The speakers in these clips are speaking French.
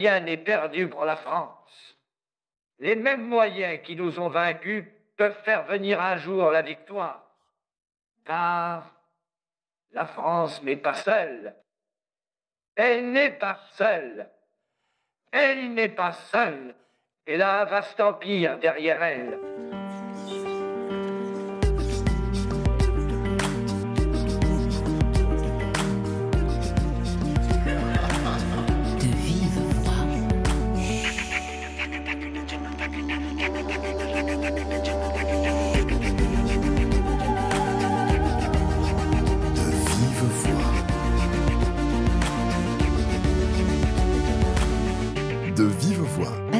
rien n'est perdu pour la France. Les mêmes moyens qui nous ont vaincus peuvent faire venir un jour la victoire. Car la France n'est pas seule. Elle n'est pas seule. Elle n'est pas seule. Elle a un vaste empire derrière elle.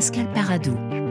Pascal Paradou.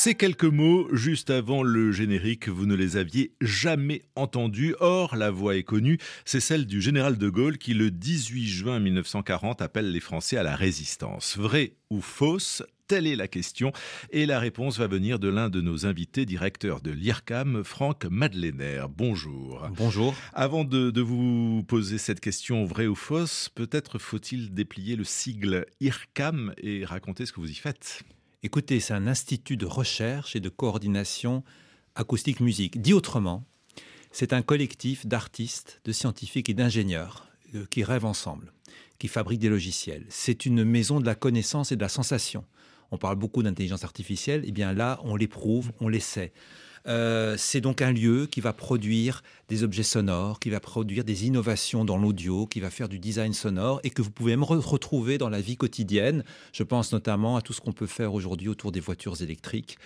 Ces quelques mots, juste avant le générique, vous ne les aviez jamais entendus. Or, la voix est connue, c'est celle du général de Gaulle qui, le 18 juin 1940, appelle les Français à la résistance. Vrai ou fausse Telle est la question. Et la réponse va venir de l'un de nos invités, directeur de l'IRCAM, Franck Madeleiner. Bonjour. Bonjour. Avant de, de, vous poser cette question vraie ou fausse, peut-être faut-il déplier le sigle IRCAM et raconter ce que vous y faites. Écoutez, c'est un institut de recherche et de coordination acoustique musique. Dit autrement, c'est un collectif d'artistes, de scientifiques et d'ingénieurs euh, qui rêvent ensemble, qui fabriquent des logiciels. C'est une maison de la connaissance et de la sensation on parle beaucoup d'intelligence artificielle, et eh bien là, on l'éprouve, on l'essaie. Euh, c'est donc un lieu qui va produire des objets sonores, qui va produire des innovations dans l'audio, qui va faire du design sonore et que vous pouvez même retrouver dans la vie quotidienne. Je pense notamment à tout ce qu'on peut faire aujourd'hui autour des voitures électriques,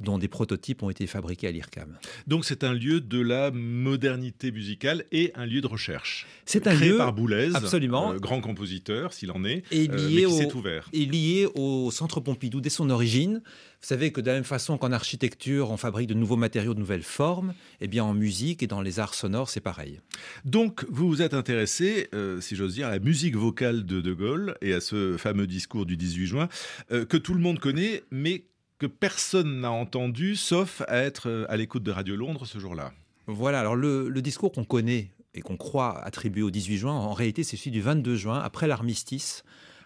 dont des prototypes ont été fabriqués à l'IRCAM. Donc c'est un lieu de la modernité musicale et un lieu de recherche. C'est un lieu par Boulez, absolument euh, grand compositeur s'il en est, et euh, au, ouvert. Et lié au Centre Pompidou dès son origine. Vous savez que de la même façon qu'en architecture, on fabrique de nouveaux matériaux, de nouvelles formes, eh bien en musique et dans les arts sonores, c'est pareil. Donc, vous vous êtes intéressé, euh, si j'ose dire, à la musique vocale de De Gaulle et à ce fameux discours du 18 juin, euh, que tout le monde connaît, mais que personne n'a entendu, sauf à être euh, à l'écoute de Radio Londres ce jour-là. Voilà, alors le, le discours qu'on connaît et qu'on croit attribué au 18 juin, en réalité, c'est celui du 22 juin, après l'armistice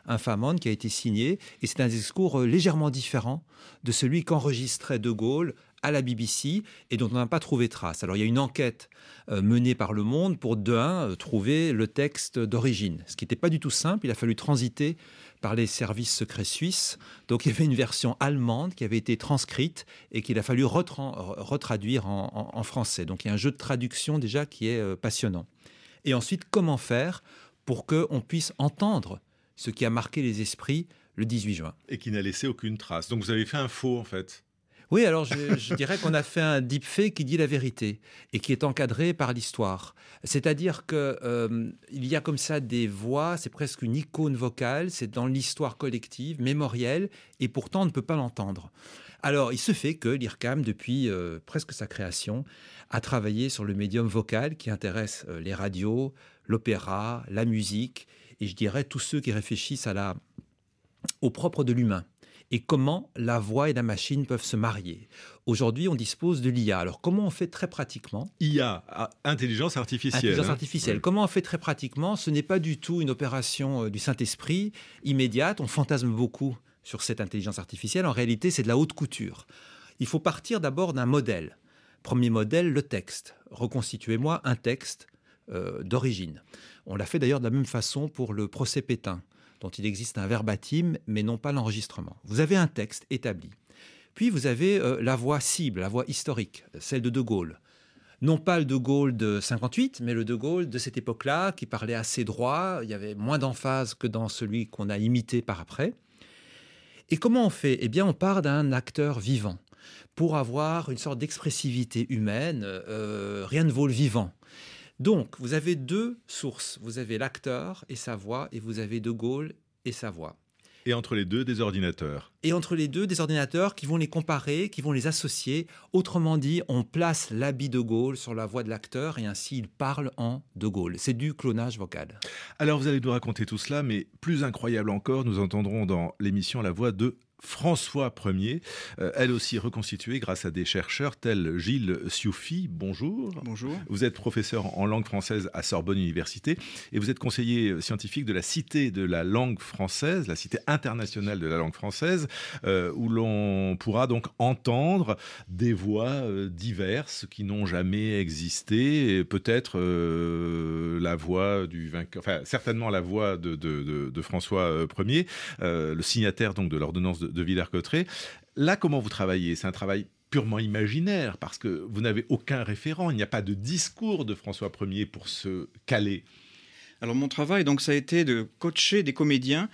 infamante qui a été signé. Et c'est un discours euh, légèrement différent de celui qu'enregistrait De Gaulle à la BBC et dont on n'a pas trouvé trace. Alors il y a une enquête euh, menée par Le Monde pour de un euh, trouver le texte d'origine, ce qui n'était pas du tout simple. Il a fallu transiter par les services secrets suisses. Donc il y avait une version allemande qui avait été transcrite et qu'il a fallu retraduire en, français. Donc il y a un jeu de traduction déjà qui est passionnant. Et ensuite, comment faire pour qu'on puisse entendre ce qui a marqué les esprits le 18 juin. Et qui n'a laissé aucune trace. Donc vous avez fait un faux en fait. Oui, alors je, dirais qu'on a fait un deepfake qui dit la vérité et qui est encadré par l'histoire. C'est-à-dire qu'il euh, y a comme ça des voix, c'est presque une icône vocale, c'est dans l'histoire collective, mémorielle, et pourtant on ne peut pas l'entendre. Alors il se fait que l'IRCAM, depuis euh, presque sa création, a travaillé sur le médium vocal qui intéresse euh, les radios, l'opéra, la musique et je dirais tous ceux qui réfléchissent à la, au propre de l'humain et comment la voix et la machine peuvent se marier. Aujourd'hui, on dispose de l'IA. Alors, comment on fait très pratiquement IA, intelligence artificielle. Intelligence hein. artificielle. Comment on fait très pratiquement Ce n'est pas du tout une opération euh, du Saint-Esprit immédiate. On fantasme beaucoup sur cette intelligence artificielle. En réalité, c'est de la haute couture. Il faut partir d'abord d'un modèle. Premier modèle, le texte. Reconstituez-moi un texte d'origine. On l'a fait d'ailleurs de la même façon pour le procès Pétain, dont il existe un verbatim, mais non pas l'enregistrement. Vous avez un texte établi. Puis vous avez euh, la voix cible, la voix historique, celle de De Gaulle. Non pas le De Gaulle de 58, mais le De Gaulle de cette époque-là, qui parlait assez droit, il y avait moins d'emphase que dans celui qu'on a imité par après. Et comment on fait? Eh bien, on part d'un acteur vivant. Pour avoir une sorte d'expressivité humaine, euh, rien ne vaut le vivant. Donc, vous avez deux sources. Vous avez l'acteur et sa voix, et vous avez De Gaulle et sa voix. Et entre les deux, des ordinateurs. Et entre les deux, des ordinateurs qui vont les comparer, qui vont les associer. Autrement dit, on place l'habit de Gaulle sur la voix de l'acteur et ainsi il parle en de Gaulle. C'est du clonage vocal. Alors vous allez nous raconter tout cela, mais plus incroyable encore, nous entendrons dans l'émission la voix de François Ier, euh, elle aussi reconstituée grâce à des chercheurs tels Gilles Sioufi. Bonjour. Bonjour. Vous êtes professeur en langue française à Sorbonne Université et vous êtes conseiller scientifique de la Cité de la langue française, la Cité internationale de la langue française, euh, où l'on pourra donc entendre des voix euh, diverses qui n'ont jamais existé, peut-être la voix du vainqueur, enfin certainement la voix de, de François Ier, le signataire donc de l'ordonnance de, Villers-Cotterêts. Là, comment vous travaillez? C'est un travail purement imaginaire parce que vous n'avez aucun référent. Il n'y a pas de discours de François Ier pour se caler. Alors mon travail, donc, ça a été de coacher des comédiens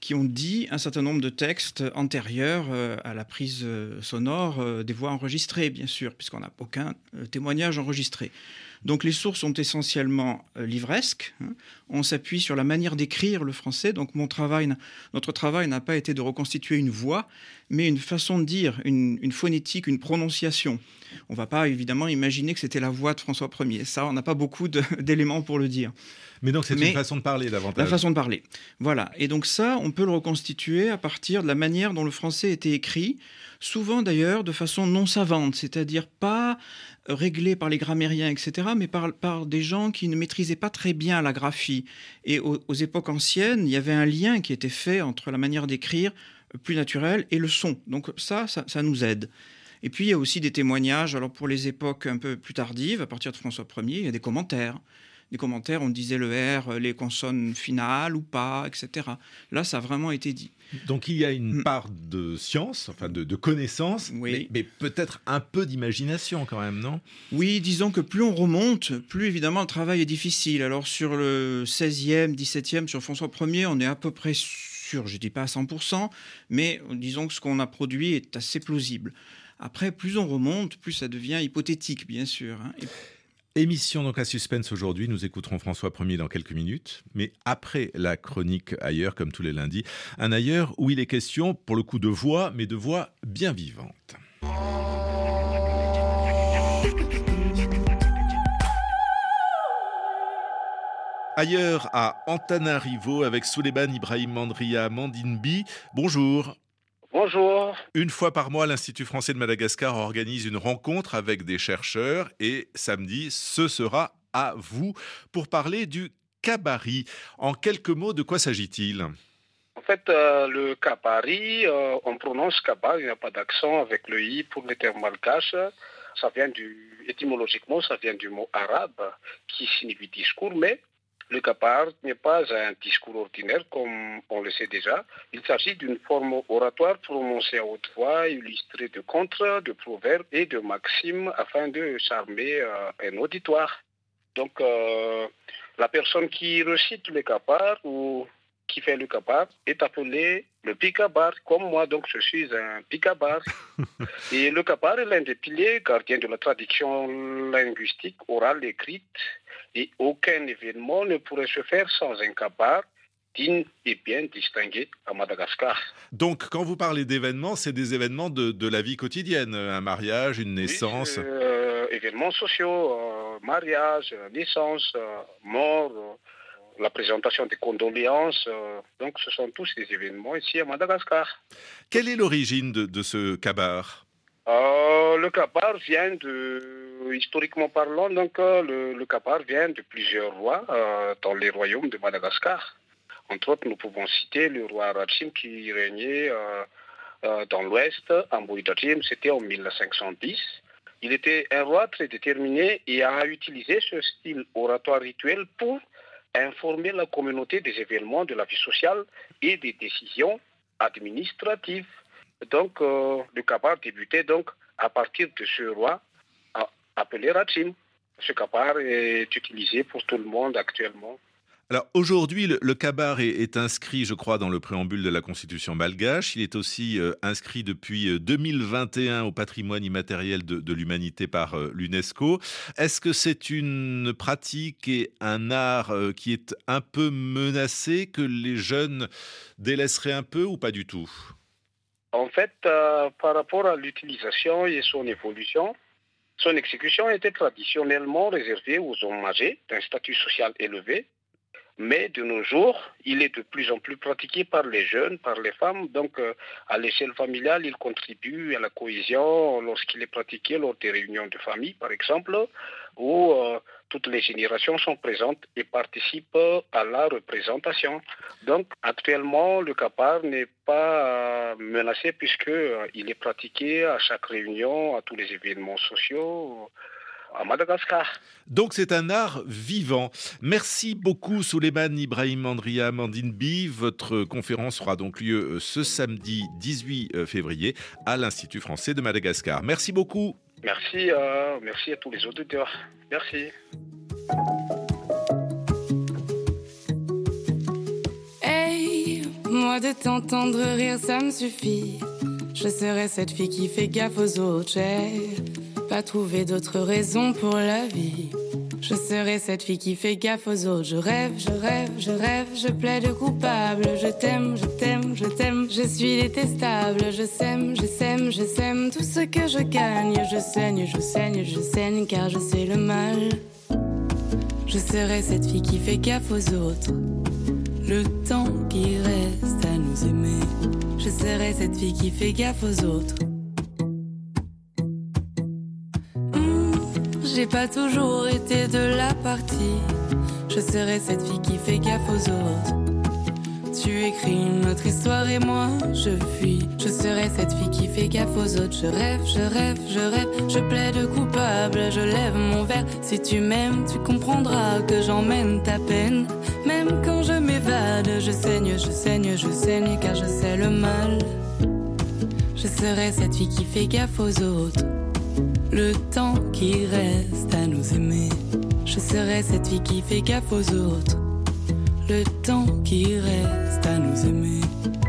qui ont dit un certain nombre de textes antérieurs euh, à la prise euh, sonore euh, des voix enregistrées, bien sûr, puisqu'on n'a aucun témoignage enregistré. Donc les sources sont essentiellement livresques. Hein. On s'appuie sur la manière d'écrire le français. Donc mon travail, notre travail n'a pas été de reconstituer une voix, mais une façon de dire, une, une phonétique, une prononciation. On ne va pas évidemment imaginer que c'était la voix de François Ier. Ça, on n'a pas beaucoup d'éléments pour le dire. Mais donc c'est une façon de parler davantage. La façon de parler. Voilà. Et donc ça, on peut le reconstituer à partir de la manière dont le français était écrit, souvent d'ailleurs de façon non savante, c'est-à-dire pas réglé par les grammairiens, etc., mais par, par des gens qui ne maîtrisaient pas très bien la graphie. Et aux, époques anciennes, il y avait un lien qui était fait entre la manière d'écrire plus naturelle et le son. Donc ça, ça, ça nous aide. Et puis il y a aussi des témoignages, alors pour les époques un peu plus tardives, à partir de François Ier, il y a des commentaires des commentaires, on disait le R, les consonnes finales ou pas, etc. Là, ça a vraiment été dit. Donc il y a une mm. part de science, enfin de, connaissance, mais, peut-être un peu d'imagination quand même, non? Oui, disons que plus on remonte, plus évidemment le travail est difficile. Alors sur le 16e, 17e, sur François Ier, on est à peu près sûr, je ne dis pas à 100%, mais disons que ce qu'on a produit est assez plausible. Après, plus on remonte, plus ça devient hypothétique, bien sûr. Hein. Émission donc à suspense aujourd'hui. Nous écouterons François Ier dans quelques minutes, mais après la chronique ailleurs, comme tous les lundis, un ailleurs où il est question pour le coup de voix, mais de voix bien vivante. Ailleurs à Antananarivo avec Souleymane Ibrahim Mandria Mandinbi. Bonjour. Bonjour. Une fois par mois, l'Institut français de Madagascar organise une rencontre avec des chercheurs et samedi, ce sera à vous pour parler du kabari. En quelques mots, de quoi s'agit-il? En fait, euh, le kabari, euh, on prononce kabar, il n'y a pas d'accent avec le i pour les termes malgaches. Ça vient du, étymologiquement, ça vient du mot arabe qui signifie discours, mais le capard n'est pas un discours ordinaire comme on le sait déjà. Il s'agit d'une forme oratoire prononcée à haute voix, illustrée de contres, de proverbes et de maximes afin de charmer euh, un auditoire. Donc, euh, la personne qui recite le capard ou qui fait le capard est appelé le picabar, comme moi, donc je suis un picabar. et le capard est l'un des piliers gardiens de la tradition linguistique orale écrite et aucun événement ne pourrait se faire sans un capard digne et bien distingué à Madagascar. Donc, quand vous parlez d'événements, c'est des événements de, la vie quotidienne, un mariage, une naissance euh, Événements sociaux, euh, mariage, naissance, euh, mort, la présentation des condoléances. donc, ce sont tous des événements ici à Madagascar. Quelle est l'origine de, ce cabar Le cabar vient de historiquement parlant, donc, euh, le, le vient de plusieurs rois euh, dans les royaumes de Madagascar. Entre autres, nous pouvons citer le roi Rachim qui régnait euh, dans l'ouest, en c'était en 1510. Il était un roi très déterminé et a utilisé ce style oratoire rituel pour informer la communauté des événements de la vie sociale et des décisions administratives. Donc, le Kabar débutait donc à partir de ce roi appelé Rachim. Ce kabar est utilisé pour tout le monde actuellement. Alors aujourd'hui, le, le kabar est, inscrit, je crois, dans le préambule de la Constitution malgache. Il est aussi euh, inscrit depuis 2021 euh, au patrimoine immatériel de, l'humanité par euh, l'UNESCO. Est-ce que c'est une pratique et un art qui est un peu menacé, que les jeunes délaisseraient un peu ou pas du tout? En fait, par rapport à l'utilisation et son évolution, son exécution était traditionnellement réservée aux hommes âgés d'un statut social élevé. Mais de nos jours, il est de plus en plus pratiqué par les jeunes, par les femmes. Donc, euh, à l'échelle familiale, il contribue à la cohésion lorsqu'il est pratiqué lors des réunions de famille, par exemple, où euh, toutes les générations sont présentes et participent à la représentation. Donc, actuellement, le capar n'est pas euh, menacé puisqu'il est pratiqué à chaque réunion, à tous les événements sociaux à Madagascar. Donc c'est un art vivant. Merci beaucoup Souleymane Ibrahim Andria Mandinbi. Votre conférence aura donc lieu euh, ce samedi 18 euh, février à l'Institut français de Madagascar. Merci beaucoup. Merci, euh, merci à tous les auditeurs. Merci. Hey, moi de t'entendre rire, ça me suffit. Je serai cette fille qui fait gaffe aux autres pas trouver d'autres raisons pour la vie. Je serai cette fille qui fait gaffe aux autres. Je rêve, je rêve, je rêve, je plaide coupable. Je t'aime, je t'aime, je t'aime, je suis détestable. Je sème, je sème, je sème tout ce que je gagne. Je saigne, je saigne, je saigne car je sais le mal. Je serai cette fille qui fait gaffe aux autres. Le temps qui reste à nous aimer. Je serai cette fille qui fait gaffe aux autres. J'ai pas toujours été de la partie. Je serai cette fille qui fait gaffe aux autres. Tu écris une autre histoire et moi je fuis. Je serai cette fille qui fait gaffe aux autres. Je rêve, je rêve, je rêve, je plaide coupable. Je lève mon verre. Si tu m'aimes, tu comprendras que j'emmène ta peine. Même quand je m'évade, je saigne, je saigne, je saigne car je sais le mal. Je serai cette fille qui fait gaffe aux autres le temps qui reste à nous aimer. Je serai cette fille qui fait gaffe aux autres. Le temps qui reste à nous aimer.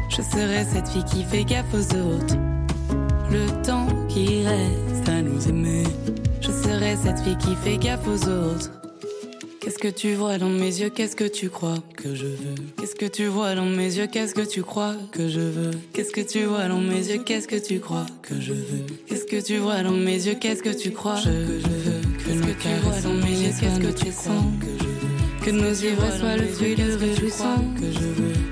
Je serai cette fille qui fait gaffe aux autres. Le temps qui reste à nous aimer. Je serai cette fille qui fait gaffe aux autres. Qu'est-ce que tu vois dans mes yeux Qu'est-ce que tu crois que je veux Qu'est-ce que tu vois dans mes yeux Qu'est-ce que tu crois que je veux Qu'est-ce que tu vois dans mes yeux Qu'est-ce que tu crois que je veux Qu'est-ce que tu vois dans mes yeux Qu'est-ce que tu crois que je veux Qu'est-ce que tu vois dans mes yeux Qu'est-ce que tu sens que je veux Que nos yeux soient le fruit de réjouissant que je veux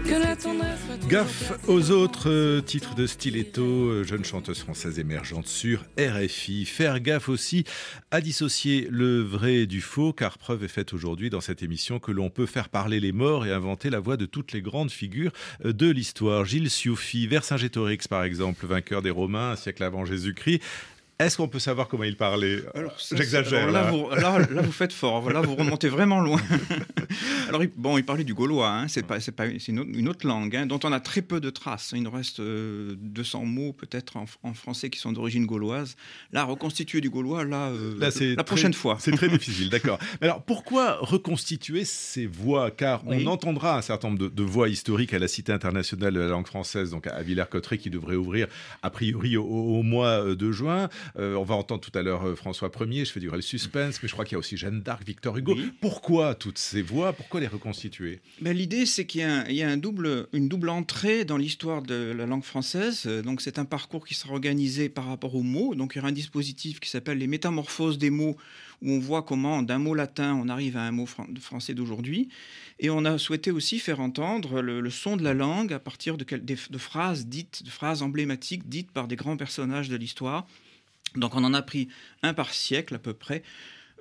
Gaffe aux autres euh, titres de Stiletto, euh, jeune chanteuse française émergente sur RFI. Faire gaffe aussi à dissocier le vrai du faux, car preuve est faite aujourd'hui dans cette émission que l'on peut faire parler les morts et inventer la voix de toutes les grandes figures euh, de l'histoire. Gilles Sioufi, Vercingétorix par exemple, vainqueur des Romains un siècle avant Jésus-Christ, est-ce qu'on peut savoir comment il parlait? J'exagère. Là, vous, là, vous faites fort. Là, vous remontez vraiment loin. alors, bon, il parlait du gaulois. Hein. C'est pas, pas, une, autre, langue hein, dont on a très peu de traces. Il nous reste 200 euh, mots peut-être en, français qui sont d'origine gauloise. Là, reconstituer du gaulois, là, euh, la prochaine fois. C'est très difficile, d'accord. Alors, pourquoi reconstituer ces voix? Car on entendra un certain nombre de, voix historiques à la Cité internationale de la langue française, donc à Villers-Cotterêts, qui devrait ouvrir a priori au mois euh, de juin. Euh, on va entendre tout à l'heure euh, François Ier, je fais durer le suspense, mais je crois qu'il y a aussi Jeanne d'Arc, Victor Hugo. Pourquoi toutes ces voix? Pourquoi les reconstituer? Ben, L'idée, c'est qu'il y a, un double, une double entrée dans l'histoire de la langue française. Euh, donc, c'est un parcours qui sera organisé par rapport aux mots. Donc, il y aura un dispositif qui s'appelle les métamorphoses des mots, où on voit comment d'un mot latin, on arrive à un mot français d'aujourd'hui. Et on a souhaité aussi faire entendre le, son de la langue à partir de, de phrases dites, de phrases emblématiques dites par des grands personnages de l'histoire. Donc on en a pris un par siècle à peu près.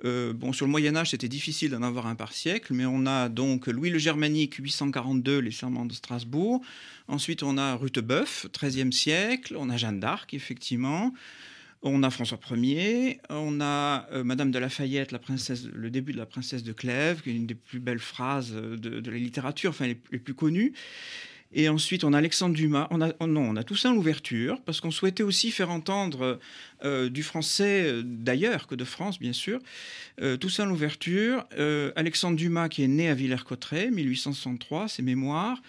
Euh, bon, sur le Moyen Âge, c'était difficile d'en avoir un par siècle, mais on a donc Louis le Germanique, 842, les serments de Strasbourg. Ensuite, on a Rutebeuf, 13e siècle. On a Jeanne d'Arc, effectivement. On a François Ier. On a euh, Madame de Lafayette, la princesse, le début de la princesse de Clèves, qui est une des plus belles phrases de, la littérature, enfin les plus connues. Et ensuite, on a Alexandre Dumas. On a, oh non, on a Toussaint l'ouverture, parce qu'on souhaitait aussi faire entendre euh, du français euh, d'ailleurs que de France, bien sûr. Euh, Toussaint l'ouverture, Alexandre Dumas qui est né à Villers-Cotterêts, 1863, ses mémoires.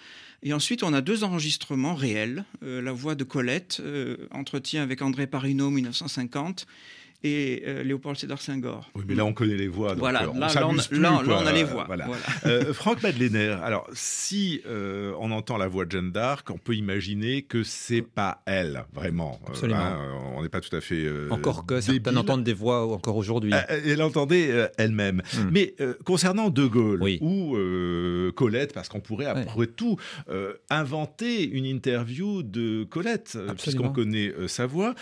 Et ensuite, on a deux enregistrements réels. la voix de Colette, entretien avec André Parino, 1950, et euh, Léopold Sédar Senghor. Oui, mais là, on connaît les voix. Donc, voilà, euh, on là, s'amuse on, plus, là, là, on a les voix. Voilà. Voilà. Euh, Franck Madeleiner, alors si euh, on entend la voix de Jeanne d'Arc, on peut imaginer que c'est pas elle, vraiment. Euh, Absolument. hein, on n'est pas tout à fait. euh, Encore que certains débile. entendent des voix encore aujourd'hui. Euh, Elle entendait euh, elle-même. Hmm. Mais euh, concernant De Gaulle Oui. ou euh, Colette, parce qu'on pourrait après tout euh, inventer une interview de Colette, puisqu'on connaît euh, sa voix.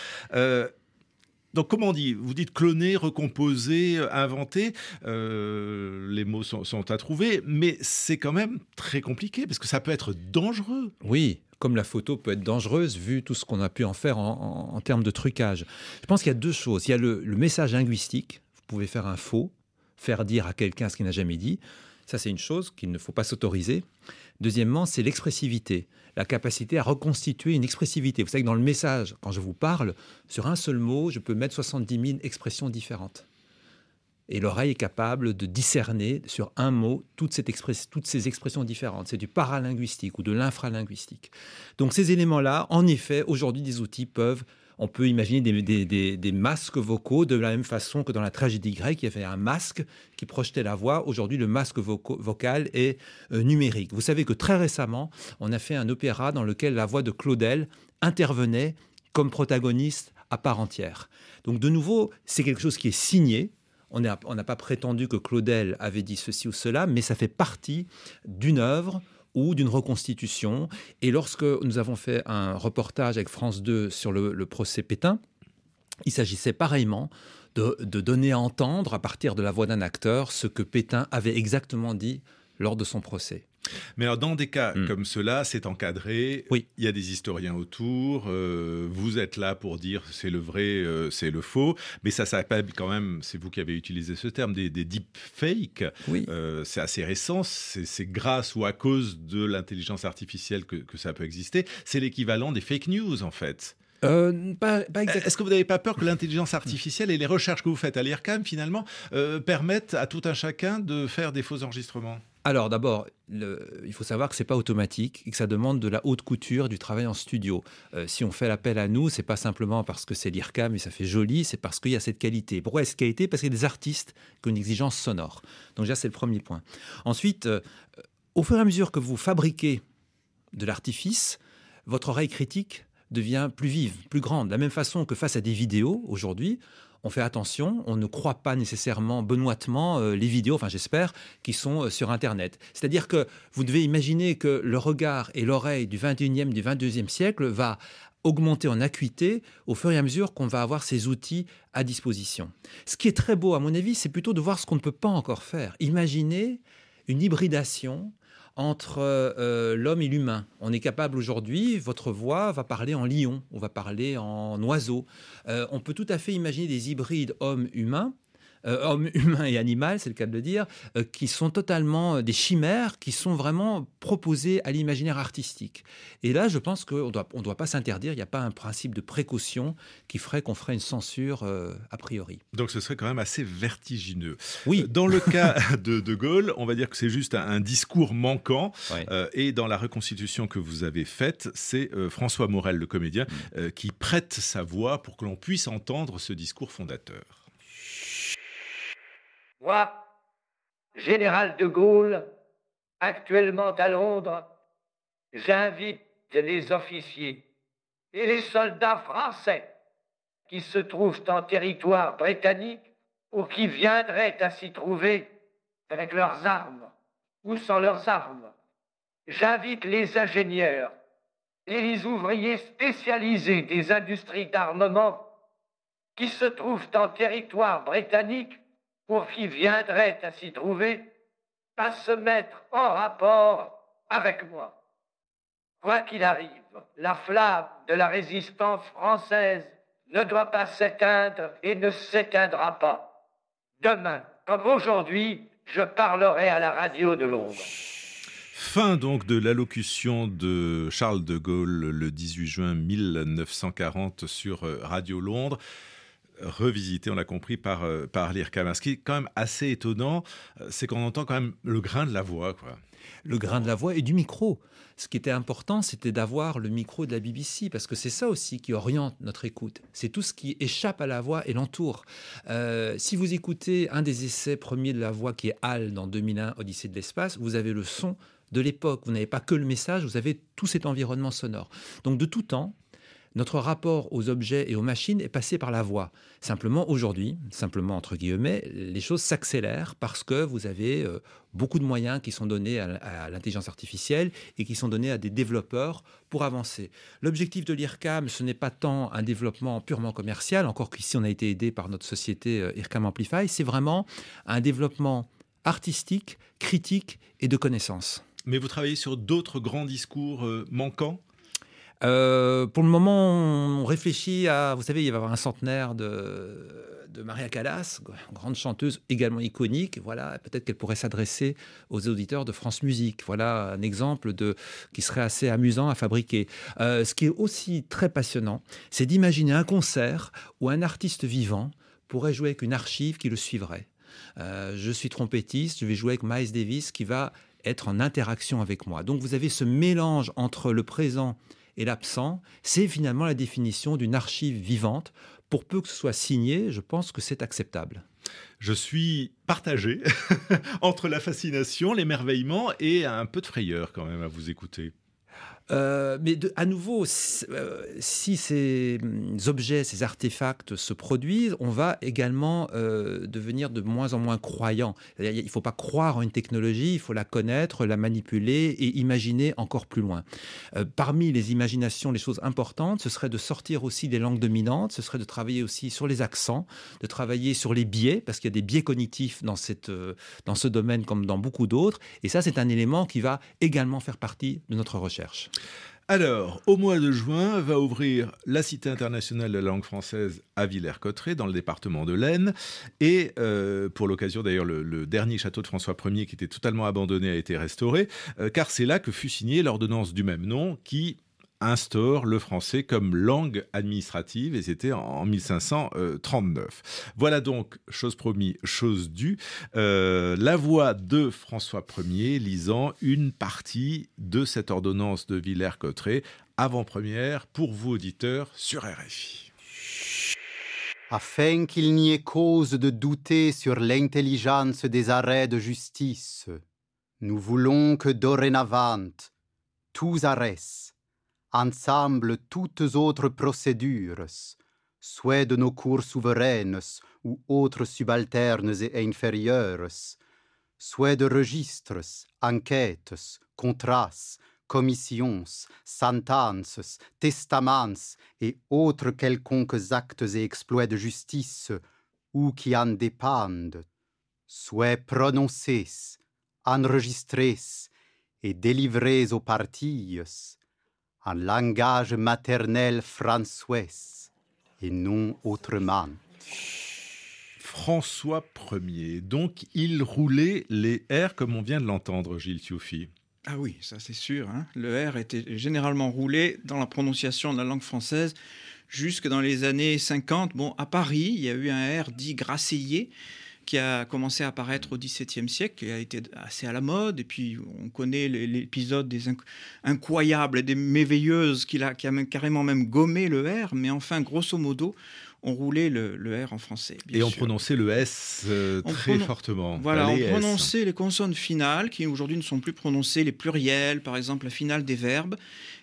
Donc, comment on dit Vous dites cloner, recomposer, euh, inventer. Euh, les mots sont, à trouver, mais c'est quand même très compliqué parce que ça peut être dangereux. Oui, comme la photo peut être dangereuse vu tout ce qu'on a pu en faire en, termes de trucage. Je pense qu'il y a deux choses. Il y a le message linguistique. Vous pouvez faire un faux, faire dire à quelqu'un ce qu'il n'a jamais dit. Ça, c'est une chose qu'il ne faut pas s'autoriser. Deuxièmement, c'est l'expressivité, la capacité à reconstituer une expressivité. Vous savez que dans le message, quand je vous parle, sur un seul mot, je peux mettre 70 000 expressions différentes. Et l'oreille est capable de discerner sur un mot toutes, ces expressions différentes. C'est du paralinguistique ou de l'infralinguistique. Donc ces éléments-là, en effet, aujourd'hui, des outils peuvent... On peut imaginer des, masques vocaux de la même façon que dans la tragédie grecque, il y avait un masque qui projetait la voix. Aujourd'hui, le masque vocal est euh, numérique. Vous savez que très récemment, on a fait un opéra dans lequel la voix de Claudel intervenait comme protagoniste à part entière. Donc de nouveau, c'est quelque chose qui est signé. On n'a pas prétendu que Claudel avait dit ceci ou cela, mais ça fait partie d'une œuvre ou d'une reconstitution. Et lorsque nous avons fait un reportage avec France 2 sur le, procès Pétain, il s'agissait pareillement de, de donner à entendre, à partir de la voix d'un acteur, ce que Pétain avait exactement dit lors de son procès. Mais alors, dans des cas Hmm. comme cela, c'est encadré. Oui. Il y a des historiens autour. euh, vous êtes là pour dire c'est le vrai, euh, c'est le faux. Mais ça s'appelle quand même, c'est vous qui avez utilisé ce terme, des, des deepfakes. Oui. Euh, c'est assez récent. C'est grâce ou à cause de l'intelligence artificielle que, que ça peut exister. C'est l'équivalent des fake news, en fait. Euh, pas, pas. Est-ce que vous n'avez pas peur que l'intelligence artificielle et les recherches que vous faites à l'IRCAM, finalement, euh, permettent à tout un chacun de faire des faux enregistrements? Alors d'abord, il faut savoir que c'est pas automatique et que ça demande de la haute couture, du travail en studio. Euh, si on fait l'appel à nous, c'est pas simplement parce que c'est l'IRCAM et ça fait joli, c'est parce qu'il y a cette qualité. Pourquoi est-ce qualité? Parce qu'il y a des artistes qui ont une exigence sonore. Donc déjà, c'est le premier point. Ensuite, euh, au fur et à mesure que vous fabriquez de l'artifice, votre oreille critique devient plus vive, plus grande. De la même façon que face à des vidéos aujourd'hui, on fait attention, on ne croit pas nécessairement benoîtement euh, les vidéos, enfin j'espère, qui sont euh, sur Internet. C'est-à-dire que vous devez imaginer que le regard et l'oreille du 21e, du 22e siècle va augmenter en acuité au fur et à mesure qu'on va avoir ces outils à disposition. Ce qui est très beau, à mon avis, c'est plutôt de voir ce qu'on ne peut pas encore faire. Imaginez une hybridation entre euh, l'homme et l'humain. On est capable aujourd'hui, votre voix va parler en lion, on va parler en oiseau. Euh, on peut tout à fait imaginer des hybrides homme-humain. Euh, homme humain et animal, c'est le cas de le dire, euh, qui sont totalement euh, des chimères, qui sont vraiment proposées à l'imaginaire artistique. Et là, je pense qu'on doit, on doit pas s'interdire, il n'y a pas un principe de précaution qui ferait qu'on ferait une censure euh, a priori. Donc ce serait quand même assez vertigineux. Oui, Dans le cas de De Gaulle, on va dire que c'est juste un, un discours manquant. Euh, et dans la reconstitution que vous avez faite, c'est euh, François Morel, le comédien, euh, qui prête sa voix pour que l'on puisse entendre ce discours fondateur. Général de Gaulle, actuellement à Londres, j'invite les officiers et les soldats français qui se trouvent en territoire britannique ou qui viendraient à s'y trouver avec leurs armes ou sans leurs armes. J'invite les ingénieurs et les ouvriers spécialisés des industries d'armement qui se trouvent en territoire britannique pour qui viendraient à s'y trouver, à se mettre en rapport avec moi. Quoi qu'il arrive, la flamme de la résistance française ne doit pas s'éteindre et ne s'éteindra pas. Demain, comme aujourd'hui, je parlerai à la radio de Londres. Fin donc de l'allocution de Charles de Gaulle le 18 juin 1940 sur euh, Radio Londres. Revisité, on l'a compris, par, euh, par l'IRCAM. Ce qui est quand même assez étonnant, euh, c'est qu'on entend quand même le grain de la voix. Le grain de la voix et du micro. Ce qui était important, c'était d'avoir le micro de la BBC, parce que c'est ça aussi qui oriente notre écoute. C'est tout ce qui échappe à la voix et l'entoure. Euh, si vous écoutez un des essais premiers de la voix qui est HAL dans 2001, Odyssée de l'espace, vous avez le son de l'époque. Vous n'avez pas que le message, vous avez tout cet environnement sonore. Donc de tout temps, notre rapport aux objets et aux machines est passé par la voix. Simplement, aujourd'hui, simplement entre guillemets, les choses s'accélèrent parce que vous avez euh, beaucoup de moyens qui sont donnés à, l'intelligence artificielle et qui sont donnés à des développeurs pour avancer. L'objectif de l'IRCAM, ce n'est pas tant un développement purement commercial, encore qu'ici on a été aidé par notre société euh, IRCAM Amplify, c'est vraiment un développement artistique, critique et de connaissances. Mais vous travaillez sur d'autres grands discours euh, manquants? Euh, pour le moment, on réfléchit à. Vous savez, il va y avoir un centenaire de, Maria Callas, grande chanteuse également iconique. Voilà, peut-être qu'elle pourrait s'adresser aux auditeurs de France Musique. Voilà un exemple de qui serait assez amusant à fabriquer. Euh, ce qui est aussi très passionnant, c'est d'imaginer un concert où un artiste vivant pourrait jouer avec une archive qui le suivrait. Euh, je suis trompettiste, je vais jouer avec Miles Davis qui va être en interaction avec moi. Donc vous avez ce mélange entre le présent et l'absent, c'est finalement la définition d'une archive vivante. Pour peu que ce soit signé, je pense que c'est acceptable. Je suis partagé entre la fascination, l'émerveillement et un peu de frayeur quand même à vous écouter. Euh, mais à nouveau, euh, si, ces hum, objets, ces artefacts se produisent, on va également euh, devenir de moins en moins croyant. Il ne faut pas croire en une technologie, il faut la connaître, la manipuler et imaginer encore plus loin. parmi les imaginations, les choses importantes, ce serait de sortir aussi des langues dominantes, ce serait de travailler aussi sur les accents, de travailler sur les biais, parce qu'il y a des biais cognitifs dans ce domaine comme dans beaucoup d'autres. Et ça, c'est un élément qui va également faire partie de notre recherche. Alors, au mois de juin, va ouvrir la Cité internationale de la langue française à Villers-Cotterêts, dans le département de l'Aisne. Et euh, pour l'occasion, d'ailleurs, le, dernier château de François Ier, qui était totalement abandonné, a été restauré, euh, car c'est là que fut signée l'ordonnance du même nom, qui instaure le français comme langue administrative et c'était en 1539. Voilà donc, chose promise, chose due, euh, la voix de François Ier lisant une partie de cette ordonnance de Villers-Cotterêts, avant-première pour vous auditeurs sur RFI. Afin qu'il n'y ait cause de douter sur l'intelligence des arrêts de justice, nous voulons que dorénavant, tous arrêts ensemble toutes autres procédures, soit de nos cours souveraines ou autres subalternes et inférieures, soit de registres, enquêtes, contrats, commissions, sentences, testaments et autres quelconques actes et exploits de justice ou qui en dépendent, soit prononcés, enregistrés et délivrés aux parties, en langage maternel françois et non autrement. François Ier. Donc, il roulait les R comme on vient de l'entendre, Gilles Tioufi. Ah oui, ça c'est sûr. Hein. Le R était généralement roulé dans la prononciation de la langue française jusque dans les années 50. Bon, à Paris, il y a eu un R dit grasseillé qui a commencé à apparaître au XVIIe siècle, qui a été assez à la mode. Et puis, on connaît l'épisode des incroyables et des merveilleuses qui a, qui a carrément même gommé le R. Mais enfin, grosso modo, on roulait le, R en français. et on prononçait le S euh, très fortement. Voilà, on prononçait les consonnes finales qui aujourd'hui ne sont plus prononcées, les pluriels, par exemple la finale des verbes.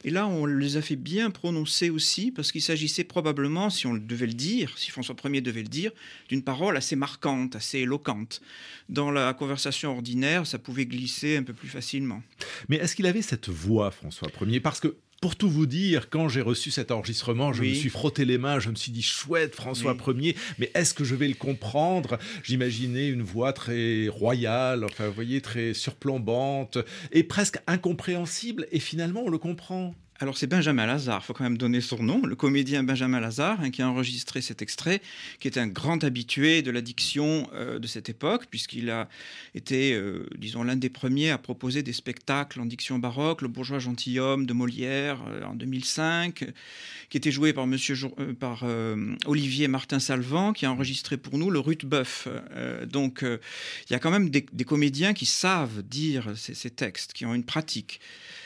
Et là, on les a fait bien prononcer aussi parce qu'il s'agissait probablement, si on devait le dire, si François Ier devait le dire, d'une parole assez marquante, assez éloquente. Dans la conversation ordinaire, ça pouvait glisser un peu plus facilement. Mais est-ce qu'il avait cette voix, François Ier? Parce que pour tout vous dire, quand j'ai reçu cet enregistrement, je me suis frotté les mains, je me suis dit chouette, François Ier, mais est-ce que je vais le comprendre? J'imaginais une voix très royale, enfin, vous voyez, très surplombante et presque incompréhensible, et finalement, on le comprend. Alors c'est Benjamin Lazare, il faut quand même donner son nom, le comédien Benjamin Lazare, hein, qui a enregistré cet extrait, qui est un grand habitué de la diction euh, de cette époque, puisqu'il a été, euh, disons, l'un des premiers à proposer des spectacles en diction baroque, Le bourgeois gentilhomme de Molière euh, en 2005, qui était joué par, monsieur, par Olivier Martin Salvant, qui a enregistré pour nous le Ruth-Boeuf. donc il y a quand même des, comédiens qui savent dire ces, ces textes, qui ont une pratique.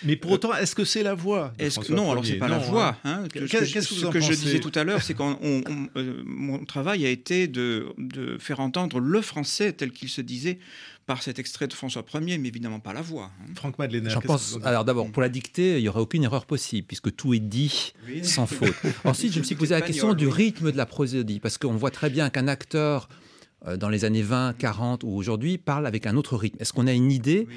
Mais pour autant, est-ce que c'est la voix Non, alors c'est pas la voix. Hein. Qu'est-ce que, ce que je disais tout à l'heure, c'est que euh, mon travail a été de, de, faire entendre le français tel qu'il se disait par cet extrait de François Ier, mais évidemment pas la voix. Hein. Franck Madeleine. J'en pense. Alors d'abord, pour la dictée, il n'y aurait aucune erreur possible, puisque tout est dit sans faute. Ensuite, je me suis posé la question du rythme de la prosodie, parce qu'on voit très bien qu'un acteur dans les années 20, 40 ou aujourd'hui, parle avec un autre rythme. Est-ce qu'on a une idée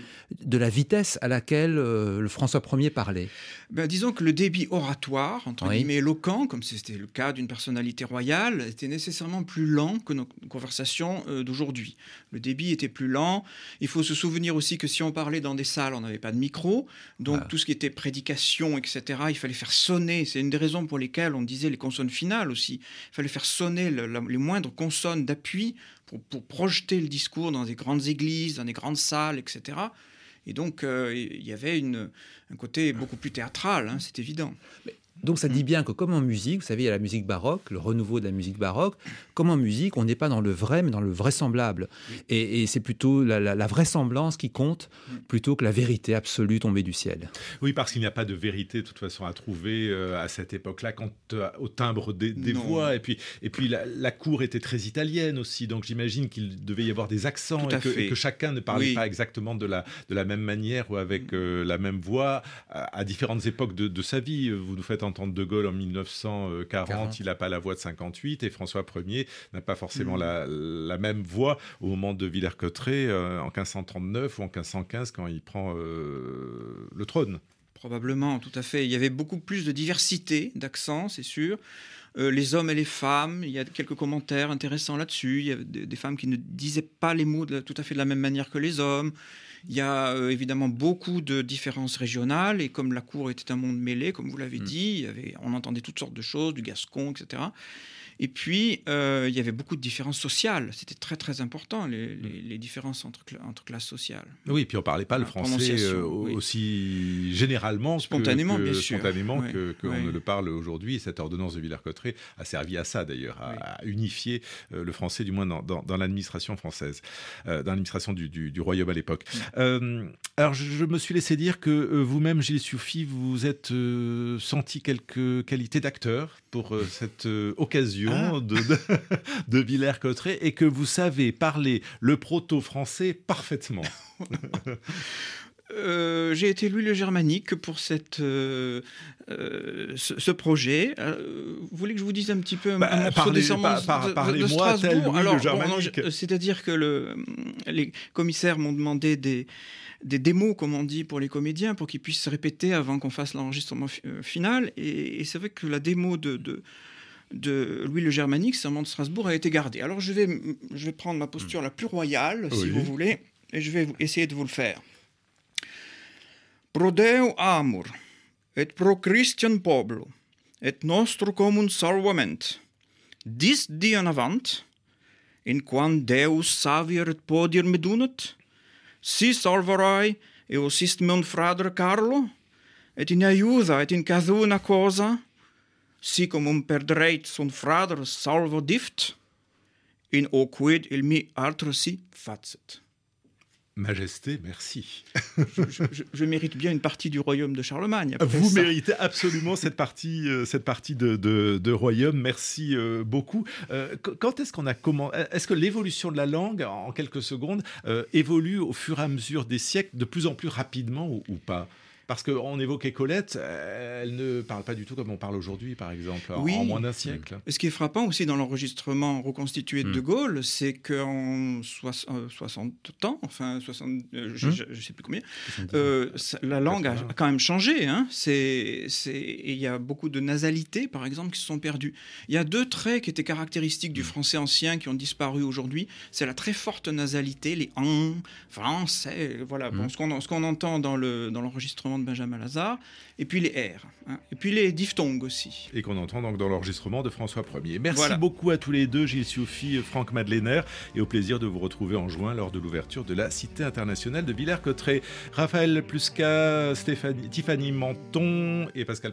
de la vitesse à laquelle euh, le François Ier parlait? Ben, Disons que le débit oratoire, entre guillemets éloquent, comme c'était le cas d'une personnalité royale, était nécessairement plus lent que nos conversations euh, d'aujourd'hui. Le débit était plus lent. Il faut se souvenir aussi que si on parlait dans des salles, on n'avait pas de micro. Donc tout ce qui était prédication, etc., il fallait faire sonner. C'est une des raisons pour lesquelles on disait les consonnes finales aussi. Il fallait faire sonner les moindres consonnes d'appui pour, projeter le discours dans des grandes églises, dans des grandes salles, etc. Et donc, euh, il y avait une, un côté beaucoup plus théâtral, hein, c'est évident. Donc ça dit bien que comme en musique, vous savez, il y a la musique baroque, le renouveau de la musique baroque, comme en musique, on n'est pas dans le vrai, mais dans le vraisemblable. Et, c'est plutôt la, vraisemblance qui compte, plutôt que la vérité absolue tombée du ciel. Oui, parce qu'il n'y a pas de vérité, de toute façon, à trouver euh, à cette époque-là, quant au timbre des, voix. Et puis, et puis la, cour était très italienne aussi, donc j'imagine qu'il devait y avoir des accents et que, chacun ne parlait pas exactement de la, de la même manière ou avec euh, la même voix à, différentes époques de, de, sa vie. Vous nous faites entendre De Gaulle en 1940, il n'a pas la voix de 58 et François Ier n'a pas forcément mm. la, même voix au moment de Villers-Cotterêts euh, en 1539 ou en 1515 quand il prend euh, le trône. Probablement, tout à fait. Il y avait beaucoup plus de diversité d'accents, c'est sûr. Euh, les hommes et les femmes, il y a quelques commentaires intéressants là-dessus. Il y a des, femmes qui ne disaient pas les mots tout à fait de la même manière que les hommes. Il y a euh, évidemment beaucoup de différences régionales et comme la cour était un monde mêlé, comme vous l'avez mm. dit, on entendait toutes sortes de choses, du gascon, etc. Et puis, euh, il y avait beaucoup de différences sociales. C'était très, très important, les, mm. différences entre, entre, classes sociales. Oui, et puis on ne parlait pas le français euh, aussi généralement, spontanément, que, bien sûr. Spontanément qu'on ne le parle aujourd'hui. Cette ordonnance de Villers-Cotterêts a servi à ça, d'ailleurs, à, unifier euh, le français, du moins dans, l'administration française, dans l'administration du, royaume à l'époque. Mm. alors, je, me suis laissé dire que vous-même, Gilles Soufi, vous êtes senti quelques qualités d'acteur pour cette occasion ah. de, de, Villers-Cotterêts et que vous savez parler le proto-français parfaitement. Euh, j'ai été Louis le Germanique pour cette, euh, euh, ce, projet. vous voulez que je vous dise un petit peu un bah, morceau parlez, de, Strasbourg Alors, c'est-à-dire que le, les commissaires m'ont demandé des, des démos, comme on dit, pour les comédiens, pour qu'ils puissent se répéter avant qu'on fasse l'enregistrement final. Et, c'est vrai que la démo de, de de Louis le Germanique, serment de Strasbourg, a été gardé. Alors je vais, je vais prendre ma posture la plus royale, si vous voulez, et je vais essayer de vous le faire. Pro Deo amor, et pro Christian poblo, et nostro commun salvament, dis dian avant, in quan Deus savier et podir medunet, si salvarai eos ist mon frater Carlo, et in aiuda et in caduna cosa, si comme un perdreit son frère salvo dift, in o quid il mi si facet. Majesté, merci. je, mérite bien une partie du royaume de Charlemagne. Vous méritez absolument cette partie, euh, cette partie de, de, royaume. Merci euh, beaucoup. Euh, quand est-ce qu'on a comment Est-ce que l'évolution de la langue, en quelques secondes, évolue au fur et à mesure des siècles de plus en plus rapidement ou pas? Parce qu'on évoquait Colette, euh, elle ne parle pas du tout comme on parle aujourd'hui, par exemple, en, moins d'un siècle. Ce qui est frappant aussi dans l'enregistrement reconstitué de hmm. De Gaulle, c'est qu'en 60 euh, ans, enfin 60, euh, je ne hmm. sais plus combien, la langue a quand même changé. Hein. il y a beaucoup de nasalités, par exemple, qui se sont perdues. Il y a deux traits qui étaient caractéristiques du hmm. français ancien qui ont disparu aujourd'hui. C'est la très forte nasalité, les en, français, voilà. ce qu'on entend dans l'enregistrement de Benjamin Lazare, et puis les R, hein, et puis les diphtongues aussi. Et qu'on entend donc dans l'enregistrement de François Ier. Merci Voilà. beaucoup à tous les deux, Gilles Sioufi, Franck Madeleiner, et au plaisir de vous retrouver en juin lors de l'ouverture de la Cité internationale de Villers-Cotterêts. Raphaël Plusca, Stéphanie, Tiffany Menton et Pascal